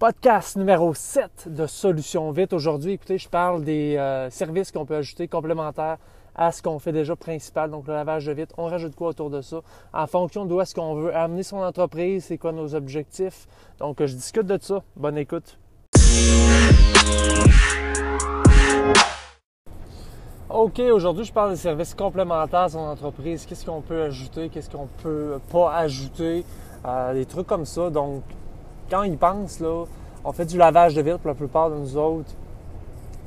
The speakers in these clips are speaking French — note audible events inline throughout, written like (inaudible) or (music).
Podcast numéro 7 de Solutions Vite. Aujourd'hui, écoutez, je parle des euh, services qu'on peut ajouter complémentaires à ce qu'on fait déjà principal, donc le lavage de vitre. On rajoute quoi autour de ça? En fonction d'où est-ce qu'on veut amener son entreprise, c'est quoi nos objectifs? Donc, je discute de ça. Bonne écoute. OK, aujourd'hui, je parle des services complémentaires à son entreprise. Qu'est-ce qu'on peut ajouter, qu'est-ce qu'on peut pas ajouter, euh, des trucs comme ça. Donc, quand ils pensent, là, on fait du lavage de vitre pour la plupart de nous autres.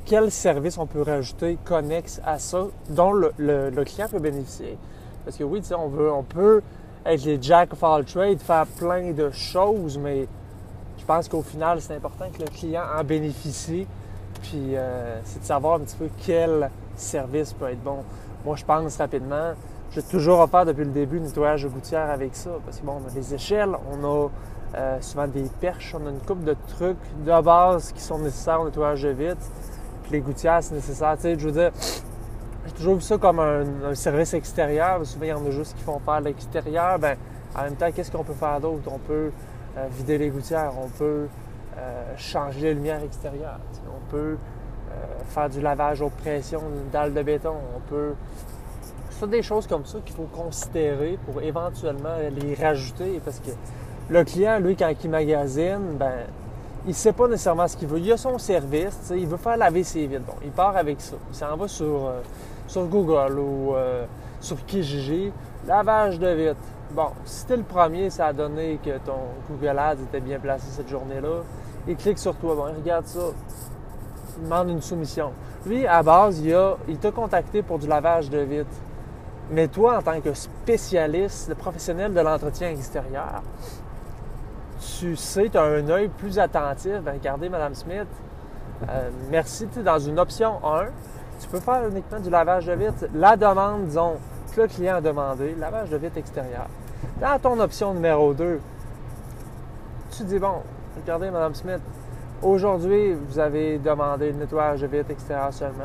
Quel service on peut rajouter connexe à ça, dont le, client peut bénéficier? Parce que oui, on, veut, on peut être les jack of all trades, faire plein de choses, mais je pense qu'au final, c'est important que le client en bénéficie. Puis euh, c'est de savoir un petit peu quel service peut être bon. Moi, je pense rapidement, j'ai toujours offert depuis le début nettoyage de gouttière avec ça. Parce que bon, on a des échelles, on a euh, souvent des perches. On a une coupe de trucs de base qui sont nécessaires au nettoyage de vitre. Puis les gouttières, c'est nécessaire. Tu sais, je veux dire, j'ai toujours vu ça comme un, service extérieur. Souvent, il y en a juste qui font faire l'extérieur. Ben, en même temps, qu'est-ce qu'on peut faire d'autre? On peut euh, vider les gouttières, on peut euh, changer les lumières extérieures, on peut faire du lavage haute pression, une dalle de béton, on peut. C'est des choses comme ça qu'il faut considérer pour éventuellement les rajouter parce que le client, lui, quand il magasine, ben, il sait pas nécessairement ce qu'il veut. Il a son service, il veut faire laver ses vitres. Bon, il part avec ça. Il s'en va sur, euh, sur Google ou euh, sur Kijiji. Lavage de vitres. Bon, si t'es le premier, ça a donné que ton Google Ads était bien placé cette journée-là. Il clique sur toi. Bon, il regarde ça. Il demande une soumission. Lui, à base, il, a, il t'a contacté pour du lavage de vitres. Mais toi, en tant que spécialiste, le professionnel de l'entretien extérieur, tu sais, tu as un œil plus attentif. Ben, regardez, Mme Smith, euh, merci, dans une option 1, tu peux faire uniquement du lavage de vitre. La demande, disons, que le client a demandé, lavage de vitre extérieur. Dans ton option numéro 2, tu dis, bon, regardez, Mme Smith, aujourd'hui, vous avez demandé le nettoyage de vitre extérieur seulement.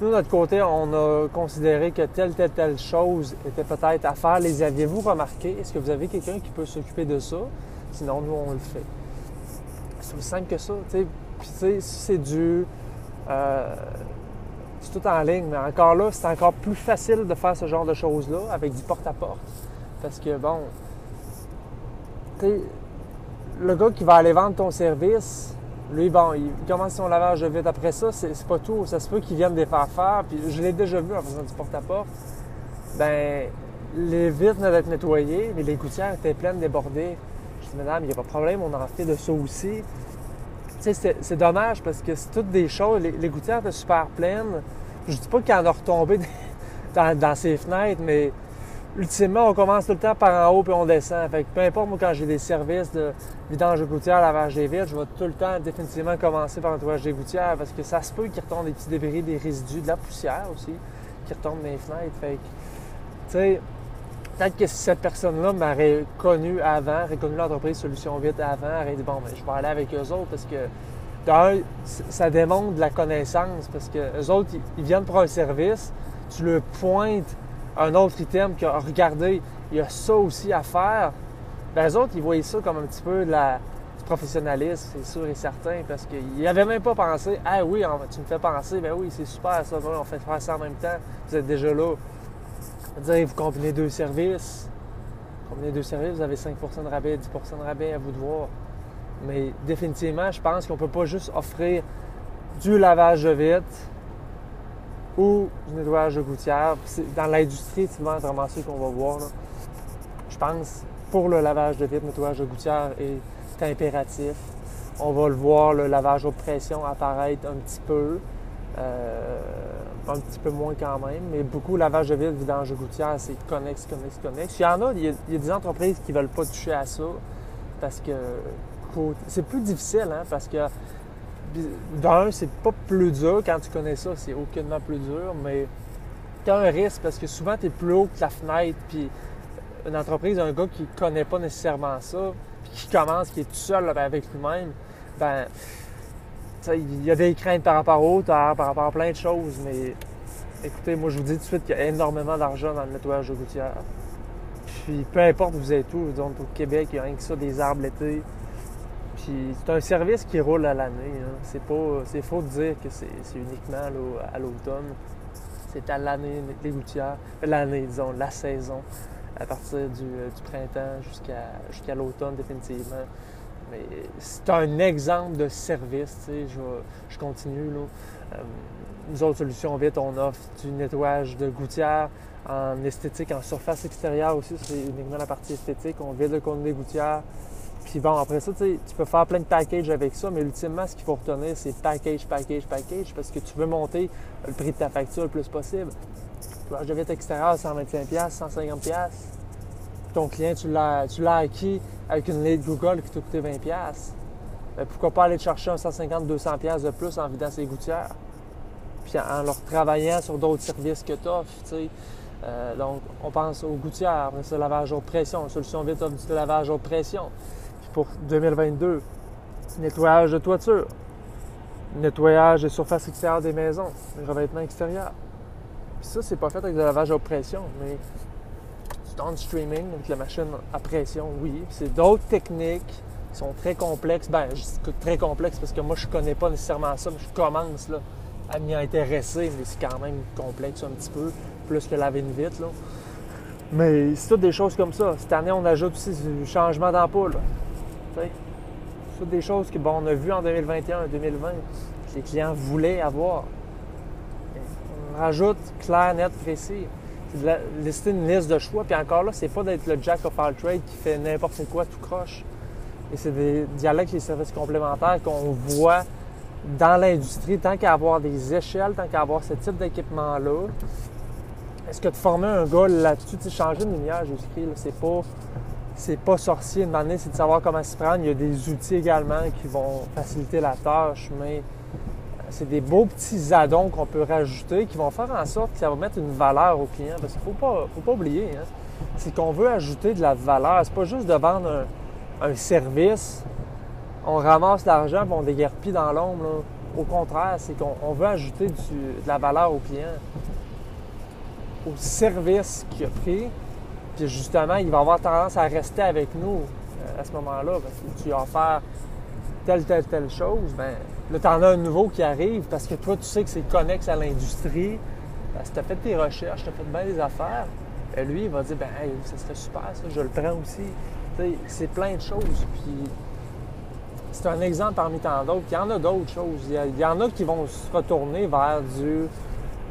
Nous, de notre côté, on a considéré que telle, telle, telle chose était peut-être à faire. Les aviez-vous remarqué? Est-ce que vous avez quelqu'un qui peut s'occuper de ça? Sinon, nous, on le fait. C'est aussi simple que ça. Puis, tu sais, si c'est du. Euh, c'est tout en ligne, mais encore là, c'est encore plus facile de faire ce genre de choses-là avec du porte-à-porte. Parce que, bon. Tu sais, le gars qui va aller vendre ton service, lui, bon, il commence son lavage vite après ça, c'est pas tout. Ça se peut qu'il vienne des faire. Puis je l'ai déjà vu en faisant du porte-à-porte. Ben, les vitres venaient d'être nettoyées, mais les gouttières étaient pleines, débordées madame, il n'y a pas de problème, on en fait de ça aussi. C'est dommage parce que c'est toutes des choses. Les, gouttières étaient super pleines. Je dis pas qu'il en a retombé (laughs) dans, ses fenêtres, mais ultimement, on commence tout le temps par en haut puis on descend. Fait que peu importe, moi, quand j'ai des services de vidange de gouttières, lavage des vitres, je vais tout le temps définitivement commencer par nettoyage des gouttières parce que ça se peut qu'il retombe des petits débris, des résidus, de la poussière aussi qui retombent dans les fenêtres. Fait tu sais, peut-être que si cette personne-là m'aurait connu avant, reconnu l'entreprise Solution Vite avant, aurait dit bon, ben, je vais aller avec eux autres parce que d'un, ça démontre de la connaissance parce que eux autres, ils viennent pour un service, tu leur pointes un autre item que regardez, il y a ça aussi à faire. Ben, eux autres, ils voyaient ça comme un petit peu de la, du professionnalisme, c'est sûr et certain, parce qu'ils n'avaient même pas pensé Ah oui, tu me fais penser, ben oui, c'est super ça, on fait faire ça en même temps, vous êtes déjà là dire vous combinez deux services. Combinez deux services, vous avez 5% de rabais, 10% de rabais à vous de voir. Mais définitivement, je pense qu'on ne peut pas juste offrir du lavage de vitre ou du nettoyage de gouttière. Dans l'industrie, c'est vraiment ce qu'on va voir. Je pense pour le lavage de vitre, le nettoyage de gouttière est impératif. On va le voir, le lavage haute pression apparaître un petit peu. Euh, un petit peu moins quand même, mais beaucoup lavage de vide, vidange de gouttière, c'est connexe, connexe, connexe. Il y en a, il y a, des entreprises qui ne veulent pas toucher à ça parce que c'est plus difficile, hein, parce que d'un, c'est pas plus dur. Quand tu connais ça, c'est aucunement plus dur, mais tu as un risque parce que souvent, tu es plus haut que la fenêtre, puis une entreprise, un gars qui connaît pas nécessairement ça, puis qui commence, qui est tout seul avec lui-même, ben il y a des craintes par rapport au hauteur, par rapport à plein de choses, mais écoutez, moi je vous dis tout de suite qu'il y a énormément d'argent dans le nettoyage de gouttière. Puis peu importe où vous êtes où, disons au Québec, il y a rien que ça, des arbres l'été. Puis c'est un service qui roule à l'année. Hein. C'est pas. C'est faux de dire que c'est uniquement à l'automne. C'est à l'année, les gouttières. L'année, disons, la saison. À partir du, euh, printemps jusqu'à jusqu'à l'automne, définitivement. Mais c'est un exemple de service. Je, je continue. Là. Euh, nous autres solutions vite, on offre du nettoyage de gouttières en esthétique, en surface extérieure aussi. C'est uniquement la partie esthétique. On vide le compte des gouttières. Puis bon, après ça, tu peux faire plein de packages avec ça, mais ultimement, ce qu'il faut retenir, c'est package, package, package, parce que tu veux monter le prix de ta facture le plus possible. Tu de vite extérieur, 125$, 150$. Ton client, tu l'as acquis avec une lead Google qui t'a coûté 20$. Ben, pourquoi pas aller te chercher un 150-200$ de plus en vidant ses gouttières? Puis en leur travaillant sur d'autres services que tu. Euh, donc, on pense aux gouttières, après lavage haute pression. Solution vite offre du lavage haute pression. Puis pour 2022, nettoyage de toiture, nettoyage des surfaces extérieures des maisons, revêtements extérieurs. Puis ça, c'est pas fait avec le lavage haute pression, mais du streaming avec la machine à pression, oui. C'est d'autres techniques qui sont très complexes. Ben, je dis très complexes parce que moi, je connais pas nécessairement ça, mais je commence là, à m'y intéresser, mais c'est quand même complexe un petit peu plus que laver une vitre. Là. Mais c'est toutes des choses comme ça. Cette année, on ajoute aussi du changement d'ampoule. C'est toutes des choses que bon, on a vues en 2021 2020 que les clients voulaient avoir. On rajoute clair, net, précis. Lister une liste de choix. Puis encore là, c'est pas d'être le jack of all trades qui fait n'importe quoi tout croche. Et c'est des dialectes, les services complémentaires qu'on voit dans l'industrie, tant qu'à avoir des échelles, tant qu'à avoir ce type d'équipement-là, est-ce que de former un gars là-dessus, tu changer de lumière, j'ai écrit, c'est pas, c'est pas sorcier. manière, c'est de savoir comment s'y prendre. Il y a des outils également qui vont faciliter la tâche, mais c'est des beaux petits addons qu'on peut rajouter qui vont faire en sorte que ça va mettre une valeur au client. Parce qu'il ne faut pas, faut pas oublier, hein. c'est qu'on veut ajouter de la valeur. C'est pas juste de vendre un, service, on ramasse l'argent et on déguerpit dans l'ombre. Au contraire, c'est qu'on veut ajouter de la valeur au client au service qu'il a pris. Puis justement, il va avoir tendance à rester avec nous euh, à ce moment-là. Parce que tu vas faire telle, telle, telle chose, ben là, tu en as un nouveau qui arrive parce que toi, tu sais que c'est connexe à l'industrie. Parce que tu as fait tes recherches, tu as fait bien des affaires. Et lui, il va dire, ben, hey, ça serait super, ça, je le prends aussi. C'est plein de choses. Puis c'est un exemple parmi tant d'autres. Il y en a d'autres choses. Il y, en a qui vont se retourner vers du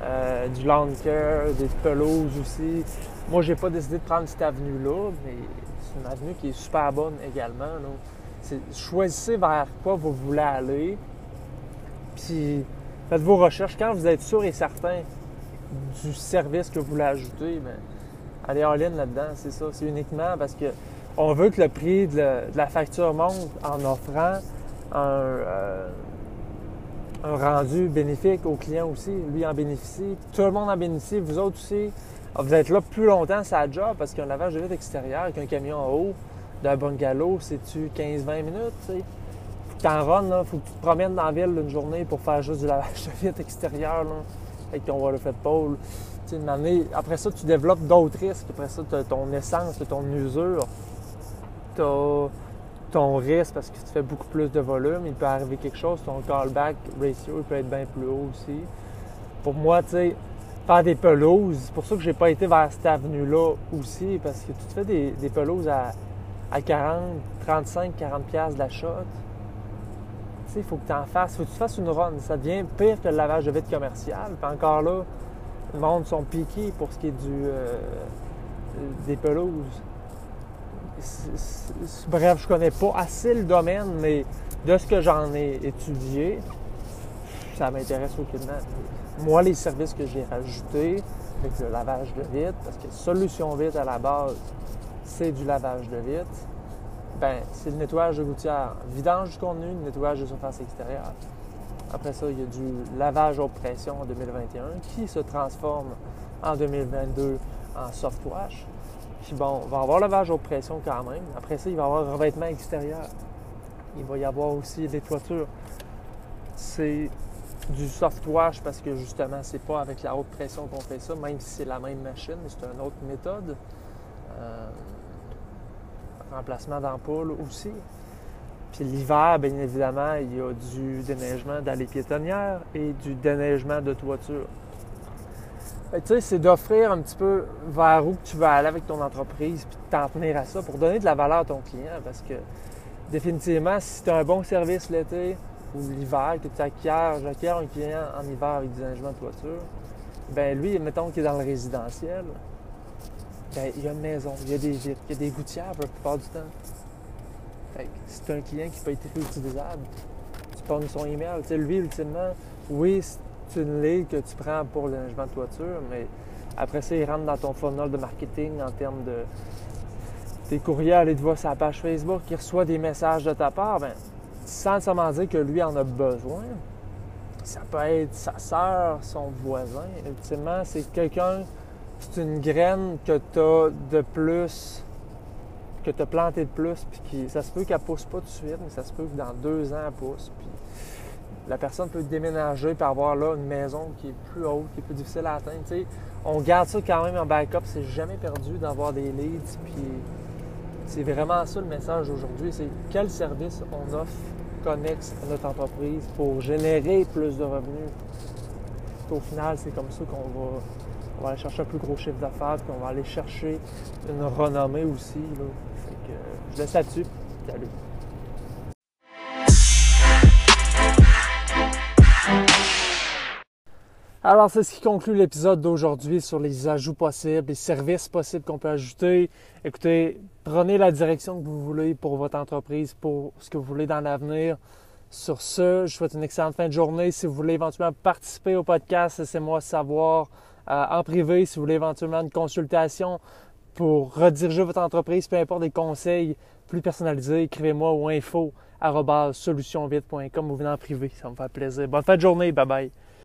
euh, du des pelouses aussi. Moi, j'ai pas décidé de prendre cette avenue-là, mais c'est une avenue qui est super bonne également. choisissez vers quoi vous voulez aller, puis faites vos recherches. Quand vous êtes sûr et certain du service que vous voulez ajouter, bien, allez en ligne là-dedans, c'est ça. C'est uniquement parce que on veut que le prix de, la facture monte en offrant un, euh, un rendu bénéfique au client aussi. Lui en bénéficie. Tout le monde en bénéficie. Vous autres aussi. Ah, vous êtes là plus longtemps, ça job, parce qu'un lavage de vitre extérieur avec un camion en haut d'un bungalow, c'est-tu 15-20 minutes? T'en runs, là. Faut que tu te promènes dans la ville une journée pour faire juste du lavage de (laughs) vitre extérieur, là. Ton waterfed pole. Tu sais, une année, après ça, tu développes d'autres risques. Après ça, tu as ton essence, ton usure. T'as ton risque parce que tu fais beaucoup plus de volume, il peut arriver quelque chose, ton callback ratio peut être bien plus haut aussi. Pour moi, tu sais, faire des pelouses, c'est pour ça que j'ai pas été vers cette avenue-là aussi, parce que tu te fais des, pelouses à, à 40, 35, 40 pièces de la shot. Il faut que tu en fasses, faut que tu fasses une run. Ça devient pire que le lavage de vitre commercial. Puis encore là, le monde sont piqués pour ce qui est du, euh, des pelouses bref, je connais pas assez le domaine, mais de ce que j'en ai étudié, ça m'intéresse aucunement. Moi, les services que j'ai rajoutés, avec le lavage de vitre, parce que solution vite à la base, c'est du lavage de vitre, ben, c'est le nettoyage de gouttière, vidange du contenu, nettoyage de surface extérieure. Après ça, il y a du lavage haute pression en 2021 qui se transforme en 2022 en soft wash. Puis bon, on va avoir lavage haute pression quand même. Après ça, il va y avoir revêtement extérieur. Il va y avoir aussi des toitures. C'est du soft wash parce que justement, c'est pas avec la haute pression qu'on fait ça, même si c'est la même machine, mais c'est une autre méthode. Euh, remplacement d'ampoule aussi. Puis l'hiver, bien évidemment, il y a du déneigement d'allées piétonnières et du déneigement de toiture. tu sais, c'est d'offrir un petit peu vers où tu vas aller avec ton entreprise, puis de t'en tenir à ça pour donner de la valeur à ton client. Parce que définitivement, si tu as un bon service l'été ou l'hiver, que tu acquiers, j'acquiers un client en hiver avec du déneigement de toiture, ben lui, mettons qu'il est dans le résidentiel, il y a une maison, il y a des vitres, il y a des gouttières la plupart du temps. Fait que c'est un client qui peut être réutilisable. Tu pognes son email. Tu sais, lui, ultimement, oui, c'est une ligne que tu prends pour le logement de toiture, mais après ça, il rentre dans ton funnel de marketing en termes de tes courriels, il te voit sa page Facebook, il reçoit des messages de ta part, ben, sans nécessairement dire que lui en a besoin. Ça peut être sa soeur, son voisin. Ultimement, c'est quelqu'un c'est une graine que tu as de plus, que tu as planté de plus, puis qui, ça se peut qu'elle pousse pas tout de suite, mais ça se peut que dans deux ans, elle pousse. Puis la personne peut déménager et avoir là une maison qui est plus haute, qui est plus difficile à atteindre. on garde ça quand même en backup, c'est jamais perdu d'avoir des leads. Puis c'est vraiment ça le message aujourd'hui, c'est quel service on offre connexe à notre entreprise pour générer plus de revenus. Au final, c'est comme ça qu'on va on va aller chercher un plus gros chiffre d'affaires, puis on va aller chercher une renommée aussi. Là. Je laisse là-dessus. Salut. Alors, c'est ce qui conclut l'épisode d'aujourd'hui sur les ajouts possibles, les services possibles qu'on peut ajouter. Écoutez, prenez la direction que vous voulez pour votre entreprise, pour ce que vous voulez dans l'avenir. Sur ce, je vous souhaite une excellente fin de journée. Si vous voulez éventuellement participer au podcast, laissez-moi savoir en privé si vous voulez éventuellement une consultation pour rediriger votre entreprise, peu importe des conseils plus personnalisés, écrivez-moi au info solutionvite.com ou venez en privé, ça me fait plaisir. Bonne fin de journée, bye bye.